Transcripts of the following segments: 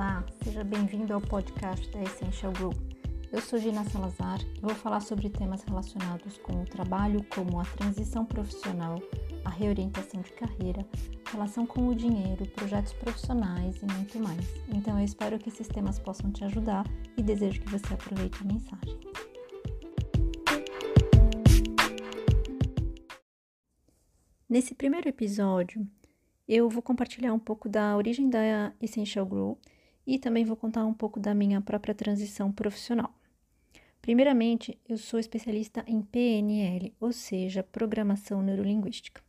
Olá, seja bem-vindo ao podcast da Essential Group. Eu sou Gina Salazar e vou falar sobre temas relacionados com o trabalho, como a transição profissional, a reorientação de carreira, relação com o dinheiro, projetos profissionais e muito mais. Então eu espero que esses temas possam te ajudar e desejo que você aproveite a mensagem. Nesse primeiro episódio, eu vou compartilhar um pouco da origem da Essential Grow e também vou contar um pouco da minha própria transição profissional. Primeiramente, eu sou especialista em PNL, ou seja, Programação Neurolinguística.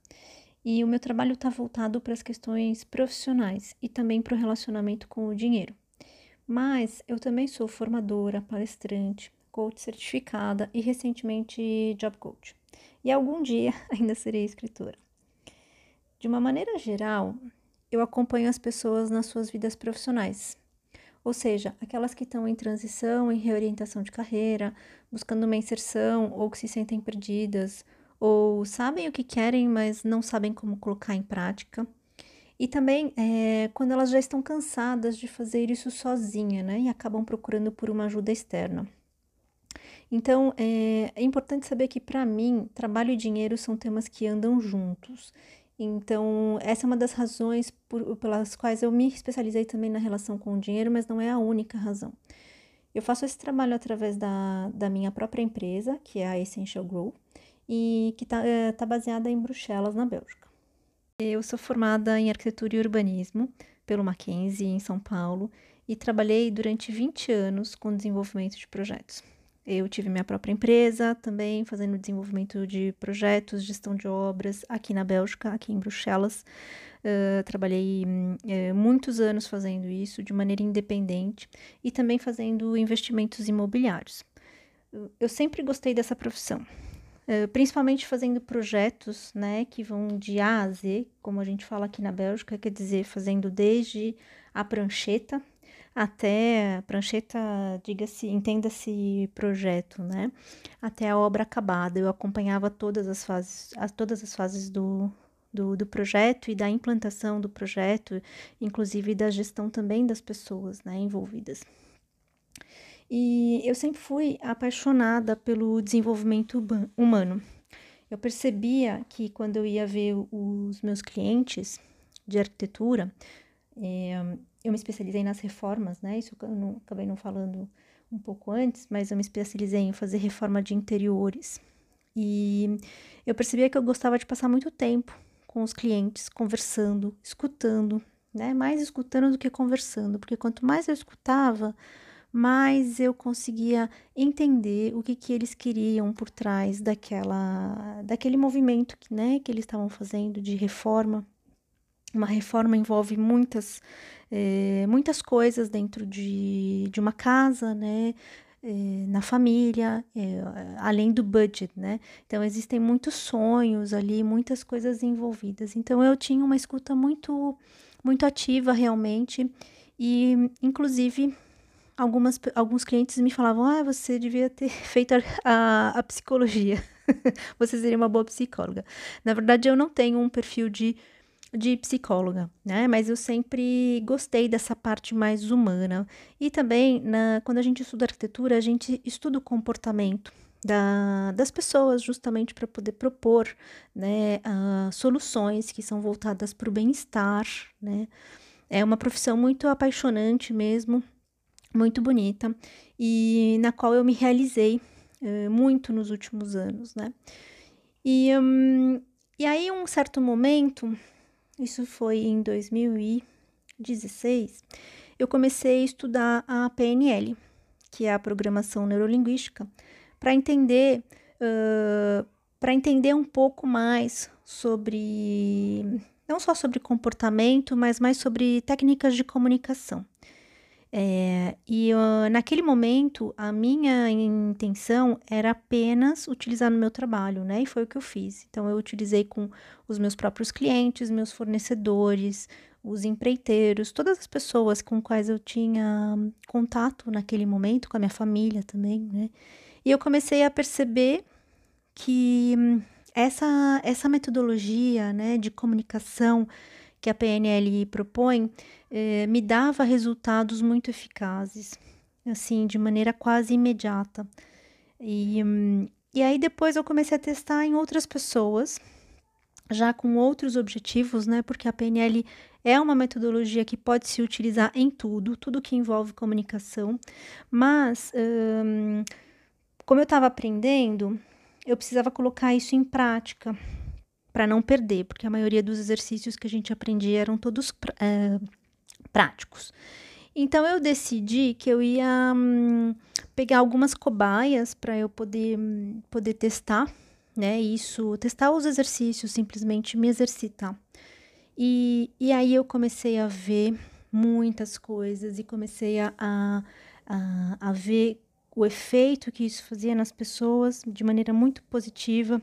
E o meu trabalho está voltado para as questões profissionais e também para o relacionamento com o dinheiro. Mas eu também sou formadora, palestrante, coach certificada e recentemente job coach. E algum dia ainda serei escritora. De uma maneira geral, eu acompanho as pessoas nas suas vidas profissionais, ou seja, aquelas que estão em transição, em reorientação de carreira, buscando uma inserção ou que se sentem perdidas, ou sabem o que querem, mas não sabem como colocar em prática. E também é, quando elas já estão cansadas de fazer isso sozinha, né? E acabam procurando por uma ajuda externa. Então, é, é importante saber que, para mim, trabalho e dinheiro são temas que andam juntos. Então, essa é uma das razões por, pelas quais eu me especializei também na relação com o dinheiro, mas não é a única razão. Eu faço esse trabalho através da, da minha própria empresa, que é a Essential Grow, e que está é, tá baseada em Bruxelas, na Bélgica. Eu sou formada em arquitetura e urbanismo pelo Mackenzie, em São Paulo, e trabalhei durante 20 anos com desenvolvimento de projetos. Eu tive minha própria empresa também, fazendo desenvolvimento de projetos, gestão de obras aqui na Bélgica, aqui em Bruxelas. Uh, trabalhei uh, muitos anos fazendo isso de maneira independente e também fazendo investimentos imobiliários. Eu sempre gostei dessa profissão, uh, principalmente fazendo projetos né, que vão de A a Z, como a gente fala aqui na Bélgica, quer dizer, fazendo desde a prancheta, até prancheta, diga-se, entenda-se projeto, né? Até a obra acabada. Eu acompanhava todas as fases, as, todas as fases do, do, do, projeto e da implantação do projeto, inclusive da gestão também das pessoas né, envolvidas. E eu sempre fui apaixonada pelo desenvolvimento humano. Eu percebia que quando eu ia ver os meus clientes de arquitetura, é, eu me especializei nas reformas, né? Isso eu não, acabei não falando um pouco antes, mas eu me especializei em fazer reforma de interiores. E eu percebia que eu gostava de passar muito tempo com os clientes, conversando, escutando, né? Mais escutando do que conversando, porque quanto mais eu escutava, mais eu conseguia entender o que, que eles queriam por trás daquela, daquele movimento né, que eles estavam fazendo de reforma. Uma reforma envolve muitas é, muitas coisas dentro de, de uma casa, né? É, na família, é, além do budget, né? Então existem muitos sonhos ali, muitas coisas envolvidas. Então eu tinha uma escuta muito, muito ativa realmente e, inclusive, algumas, alguns clientes me falavam: ah, você devia ter feito a, a psicologia, você seria uma boa psicóloga. Na verdade, eu não tenho um perfil de de psicóloga, né? Mas eu sempre gostei dessa parte mais humana. E também, na, quando a gente estuda arquitetura, a gente estuda o comportamento da, das pessoas, justamente para poder propor né, uh, soluções que são voltadas para o bem-estar, né? É uma profissão muito apaixonante mesmo, muito bonita, e na qual eu me realizei uh, muito nos últimos anos, né? E, um, e aí, um certo momento, isso foi em 2016, eu comecei a estudar a PNL, que é a programação neurolinguística, para entender uh, para entender um pouco mais sobre não só sobre comportamento, mas mais sobre técnicas de comunicação. É, e uh, naquele momento, a minha intenção era apenas utilizar no meu trabalho, né? E foi o que eu fiz. Então, eu utilizei com os meus próprios clientes, meus fornecedores, os empreiteiros, todas as pessoas com quais eu tinha contato naquele momento, com a minha família também, né? E eu comecei a perceber que essa, essa metodologia, né, de comunicação que a PNL propõe eh, me dava resultados muito eficazes, assim, de maneira quase imediata. E, hum, e aí depois eu comecei a testar em outras pessoas, já com outros objetivos, né? Porque a PNL é uma metodologia que pode se utilizar em tudo, tudo que envolve comunicação, mas hum, como eu estava aprendendo, eu precisava colocar isso em prática para não perder, porque a maioria dos exercícios que a gente aprendia eram todos é, práticos. Então eu decidi que eu ia hum, pegar algumas cobaias para eu poder, hum, poder testar, né? Isso, testar os exercícios, simplesmente me exercitar. E, e aí eu comecei a ver muitas coisas e comecei a, a, a, a ver o efeito que isso fazia nas pessoas de maneira muito positiva.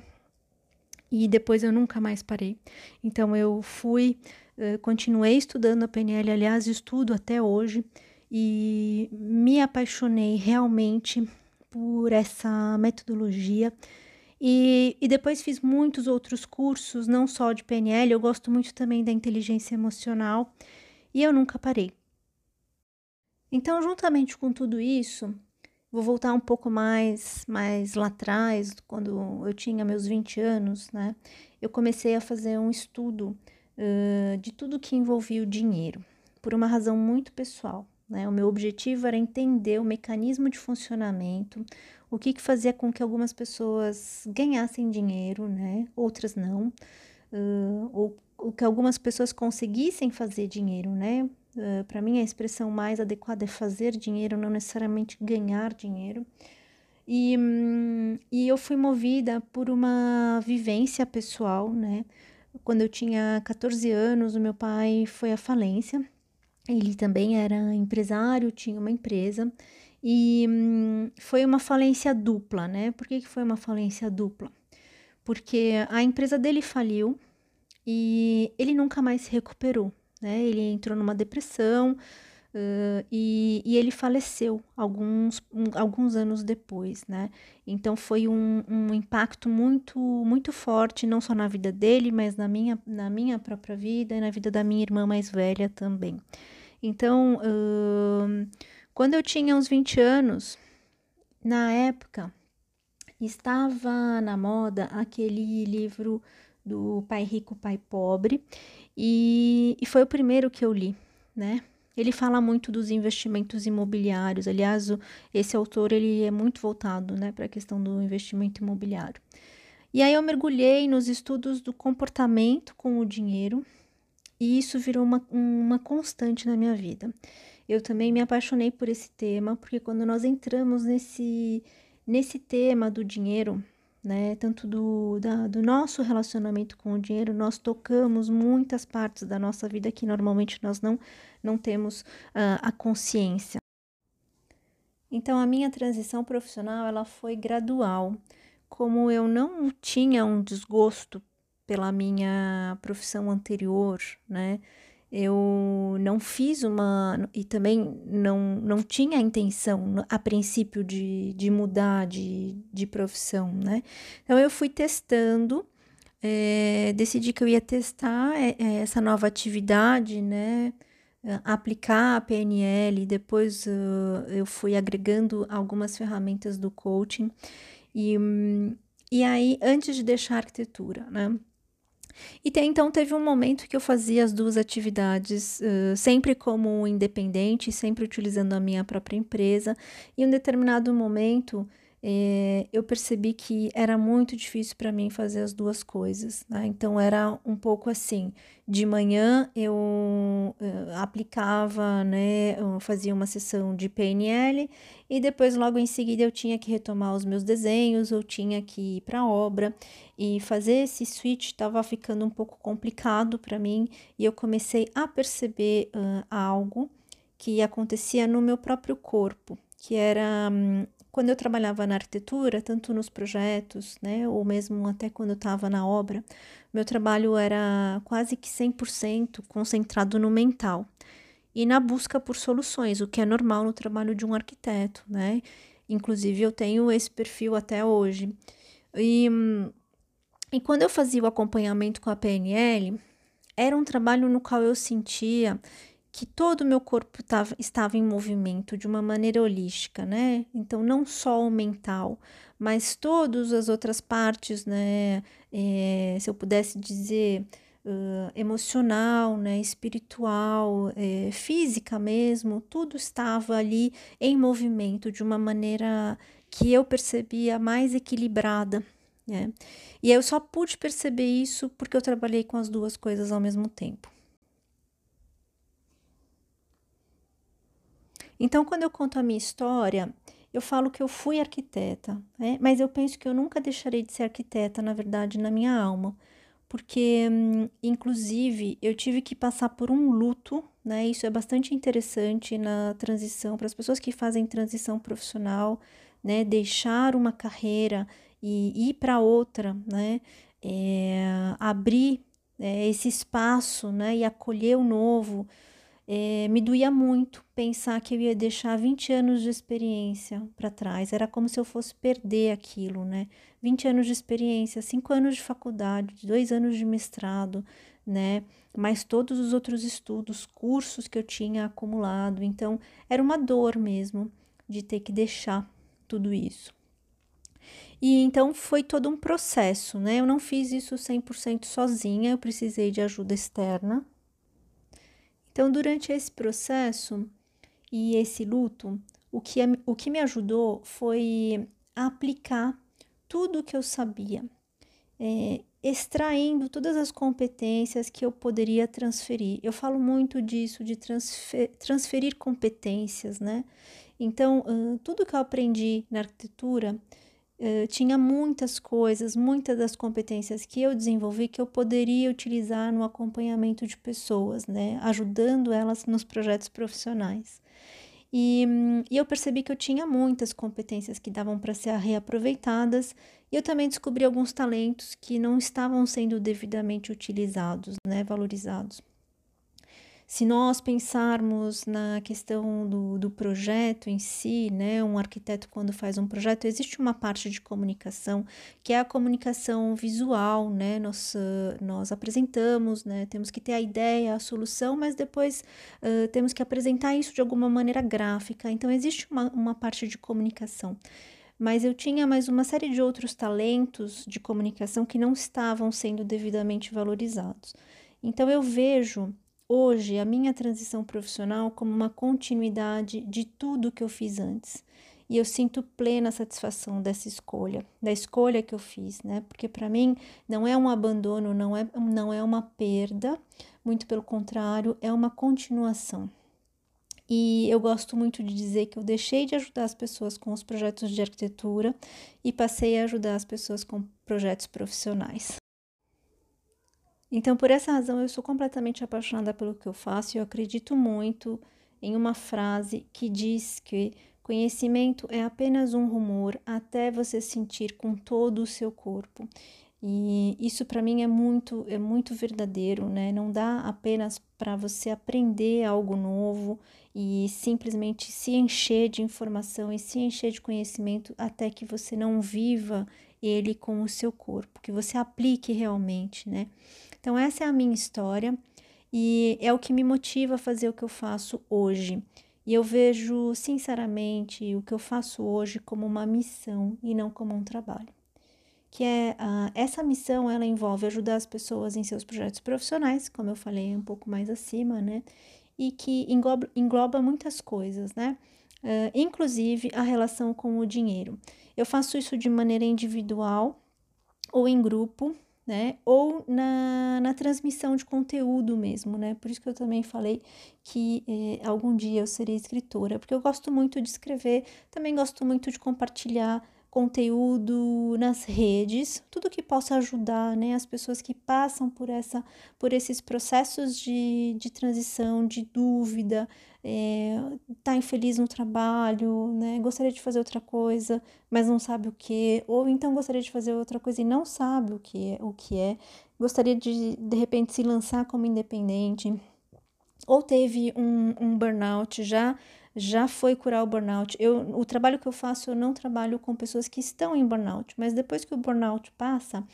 E depois eu nunca mais parei. Então eu fui, uh, continuei estudando a PNL, aliás, estudo até hoje e me apaixonei realmente por essa metodologia. E, e depois fiz muitos outros cursos, não só de PNL, eu gosto muito também da inteligência emocional e eu nunca parei. Então, juntamente com tudo isso, vou voltar um pouco mais, mais lá atrás, quando eu tinha meus 20 anos, né? Eu comecei a fazer um estudo uh, de tudo que envolvia o dinheiro, por uma razão muito pessoal. Né? O meu objetivo era entender o mecanismo de funcionamento, o que, que fazia com que algumas pessoas ganhassem dinheiro, né? outras não, uh, ou o que algumas pessoas conseguissem fazer dinheiro, né? Uh, Para mim, a expressão mais adequada é fazer dinheiro, não necessariamente ganhar dinheiro. E, hum, e eu fui movida por uma vivência pessoal, né? Quando eu tinha 14 anos, o meu pai foi à falência ele também era empresário, tinha uma empresa e hum, foi uma falência dupla, né? Por que, que foi uma falência dupla? Porque a empresa dele faliu e ele nunca mais se recuperou, né? Ele entrou numa depressão uh, e, e, ele faleceu alguns, um, alguns anos depois, né? Então foi um, um impacto muito, muito forte, não só na vida dele, mas na minha, na minha própria vida e na vida da minha irmã mais velha também. Então, uh, quando eu tinha uns 20 anos, na época, estava na moda aquele livro do Pai Rico, Pai Pobre, e, e foi o primeiro que eu li, né? Ele fala muito dos investimentos imobiliários. Aliás, o, esse autor ele é muito voltado né, para a questão do investimento imobiliário. E aí eu mergulhei nos estudos do comportamento com o dinheiro e isso virou uma, uma constante na minha vida. Eu também me apaixonei por esse tema, porque quando nós entramos nesse, nesse tema do dinheiro, né, tanto do, da, do nosso relacionamento com o dinheiro, nós tocamos muitas partes da nossa vida que normalmente nós não, não temos uh, a consciência. Então, a minha transição profissional ela foi gradual. Como eu não tinha um desgosto pela minha profissão anterior, né? Eu não fiz uma. E também não, não tinha a intenção, a princípio, de, de mudar de, de profissão, né? Então, eu fui testando, é, decidi que eu ia testar é, é, essa nova atividade, né? Aplicar a PNL, depois uh, eu fui agregando algumas ferramentas do coaching. E, e aí, antes de deixar a arquitetura, né? E então teve um momento que eu fazia as duas atividades, uh, sempre como independente, sempre utilizando a minha própria empresa. E em um determinado momento é, eu percebi que era muito difícil para mim fazer as duas coisas. Né? Então era um pouco assim: de manhã eu uh, aplicava, né, eu fazia uma sessão de PNL e depois, logo em seguida, eu tinha que retomar os meus desenhos, eu tinha que ir para a obra e fazer esse switch estava ficando um pouco complicado para mim e eu comecei a perceber uh, algo que acontecia no meu próprio corpo, que era um, quando eu trabalhava na arquitetura, tanto nos projetos, né, ou mesmo até quando eu estava na obra, meu trabalho era quase que 100% concentrado no mental e na busca por soluções, o que é normal no trabalho de um arquiteto, né? Inclusive, eu tenho esse perfil até hoje. E, e quando eu fazia o acompanhamento com a PNL, era um trabalho no qual eu sentia que todo o meu corpo tava, estava em movimento de uma maneira holística, né? Então, não só o mental, mas todas as outras partes, né? É, se eu pudesse dizer, uh, emocional, né? Espiritual, é, física mesmo, tudo estava ali em movimento de uma maneira que eu percebia mais equilibrada, né? E eu só pude perceber isso porque eu trabalhei com as duas coisas ao mesmo tempo. Então, quando eu conto a minha história, eu falo que eu fui arquiteta, né? mas eu penso que eu nunca deixarei de ser arquiteta, na verdade, na minha alma, porque, hum, inclusive, eu tive que passar por um luto, né? Isso é bastante interessante na transição, para as pessoas que fazem transição profissional, né? Deixar uma carreira e ir para outra, né? É, abrir é, esse espaço, né? E acolher o novo é, me doía muito pensar que eu ia deixar 20 anos de experiência para trás. Era como se eu fosse perder aquilo, né? 20 anos de experiência, 5 anos de faculdade, 2 anos de mestrado, né? Mais todos os outros estudos, cursos que eu tinha acumulado. Então, era uma dor mesmo de ter que deixar tudo isso. E então foi todo um processo, né? Eu não fiz isso 100% sozinha, eu precisei de ajuda externa, então, durante esse processo e esse luto, o que, o que me ajudou foi aplicar tudo o que eu sabia, é, extraindo todas as competências que eu poderia transferir. Eu falo muito disso, de transfer, transferir competências, né? Então, tudo que eu aprendi na arquitetura Uh, tinha muitas coisas, muitas das competências que eu desenvolvi que eu poderia utilizar no acompanhamento de pessoas, né, ajudando elas nos projetos profissionais. E, e eu percebi que eu tinha muitas competências que davam para ser reaproveitadas, e eu também descobri alguns talentos que não estavam sendo devidamente utilizados, né, valorizados. Se nós pensarmos na questão do, do projeto em si, né, um arquiteto, quando faz um projeto, existe uma parte de comunicação que é a comunicação visual, né? Nós, uh, nós apresentamos, né? Temos que ter a ideia, a solução, mas depois uh, temos que apresentar isso de alguma maneira gráfica. Então, existe uma, uma parte de comunicação mas eu tinha mais uma série de outros talentos de comunicação que não estavam sendo devidamente valorizados. Então eu vejo hoje a minha transição profissional como uma continuidade de tudo que eu fiz antes. E eu sinto plena satisfação dessa escolha, da escolha que eu fiz, né? Porque para mim não é um abandono, não é, não é uma perda, muito pelo contrário, é uma continuação. E eu gosto muito de dizer que eu deixei de ajudar as pessoas com os projetos de arquitetura e passei a ajudar as pessoas com projetos profissionais. Então, por essa razão, eu sou completamente apaixonada pelo que eu faço e eu acredito muito em uma frase que diz que conhecimento é apenas um rumor até você sentir com todo o seu corpo. E isso para mim é muito é muito verdadeiro, né? Não dá apenas para você aprender algo novo e simplesmente se encher de informação e se encher de conhecimento até que você não viva ele com o seu corpo, que você aplique realmente, né? Então, essa é a minha história e é o que me motiva a fazer o que eu faço hoje. E eu vejo, sinceramente, o que eu faço hoje como uma missão e não como um trabalho. Que é uh, essa missão, ela envolve ajudar as pessoas em seus projetos profissionais, como eu falei um pouco mais acima, né? E que engloba, engloba muitas coisas, né? Uh, inclusive a relação com o dinheiro. Eu faço isso de maneira individual ou em grupo, né? Ou na, na transmissão de conteúdo mesmo, né? Por isso que eu também falei que eh, algum dia eu serei escritora, porque eu gosto muito de escrever, também gosto muito de compartilhar conteúdo nas redes, tudo que possa ajudar, né, as pessoas que passam por essa, por esses processos de, de transição, de dúvida, é, tá infeliz no trabalho, né, gostaria de fazer outra coisa, mas não sabe o que, ou então gostaria de fazer outra coisa e não sabe o que é, o que é, gostaria de de repente se lançar como independente, ou teve um, um burnout já já foi curar o burnout. Eu, o trabalho que eu faço, eu não trabalho com pessoas que estão em burnout, mas depois que o burnout passa,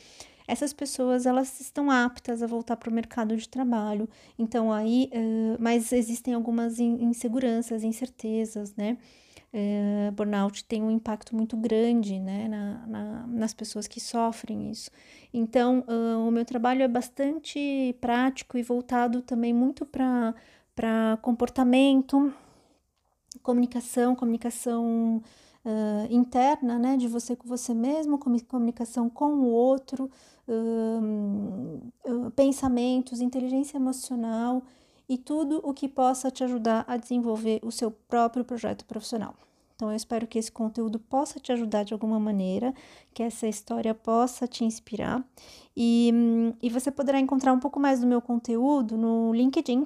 essas pessoas elas estão aptas a voltar para o mercado de trabalho. Então aí, uh, mas existem algumas inseguranças, incertezas, né? Uh, burnout tem um impacto muito grande né, na, na, nas pessoas que sofrem isso. Então, uh, o meu trabalho é bastante prático e voltado também muito para comportamento, comunicação, comunicação uh, interna, né, de você com você mesmo, comunicação com o outro, uh, pensamentos, inteligência emocional e tudo o que possa te ajudar a desenvolver o seu próprio projeto profissional. Então, eu espero que esse conteúdo possa te ajudar de alguma maneira, que essa história possa te inspirar. E, e você poderá encontrar um pouco mais do meu conteúdo no LinkedIn,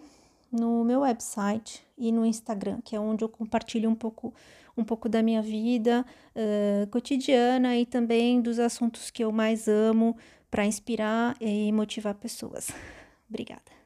no meu website e no Instagram, que é onde eu compartilho um pouco, um pouco da minha vida uh, cotidiana e também dos assuntos que eu mais amo para inspirar e motivar pessoas. Obrigada.